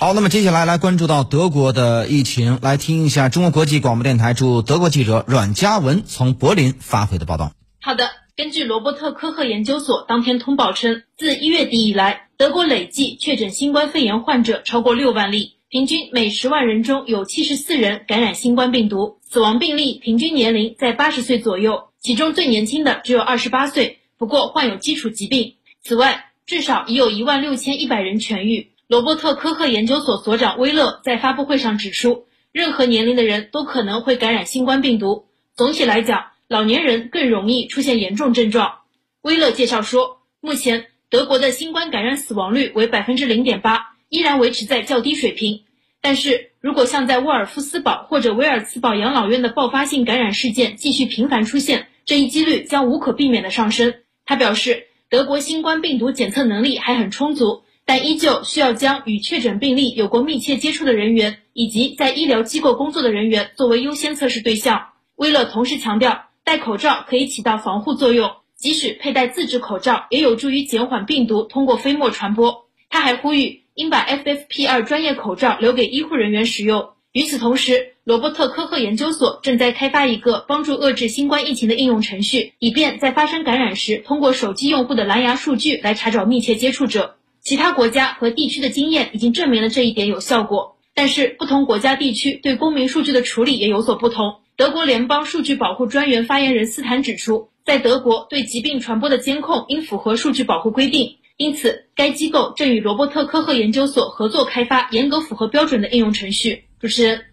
好，那么接下来来关注到德国的疫情，来听一下中国国际广播电台驻德国记者阮嘉文从柏林发回的报道。好的，根据罗伯特科赫研究所当天通报称，自一月底以来，德国累计确诊新冠肺炎患者超过六万例，平均每十万人中有七十四人感染新冠病毒，死亡病例平均年龄在八十岁左右，其中最年轻的只有二十八岁，不过患有基础疾病。此外，至少已有一万六千一百人痊愈。罗伯特科赫研究所所长威勒在发布会上指出，任何年龄的人都可能会感染新冠病毒。总体来讲，老年人更容易出现严重症状。威勒介绍说，目前德国的新冠感染死亡率为百分之零点八，依然维持在较低水平。但是如果像在沃尔夫斯堡或者维尔茨堡养老院的爆发性感染事件继续频繁出现，这一几率将无可避免的上升。他表示，德国新冠病毒检测能力还很充足。但依旧需要将与确诊病例有过密切接触的人员以及在医疗机构工作的人员作为优先测试对象。威勒同时强调，戴口罩可以起到防护作用，即使佩戴自制口罩也有助于减缓病毒通过飞沫传播。他还呼吁应把 FFP2 专业口罩留给医护人员使用。与此同时，罗伯特科赫研究所正在开发一个帮助遏制新冠疫情的应用程序，以便在发生感染时，通过手机用户的蓝牙数据来查找密切接触者。其他国家和地区的经验已经证明了这一点有效果，但是不同国家地区对公民数据的处理也有所不同。德国联邦数据保护专员发言人斯坦指出，在德国对疾病传播的监控应符合数据保护规定，因此该机构正与罗伯特科赫研究所合作开发严格符合标准的应用程序。主持人。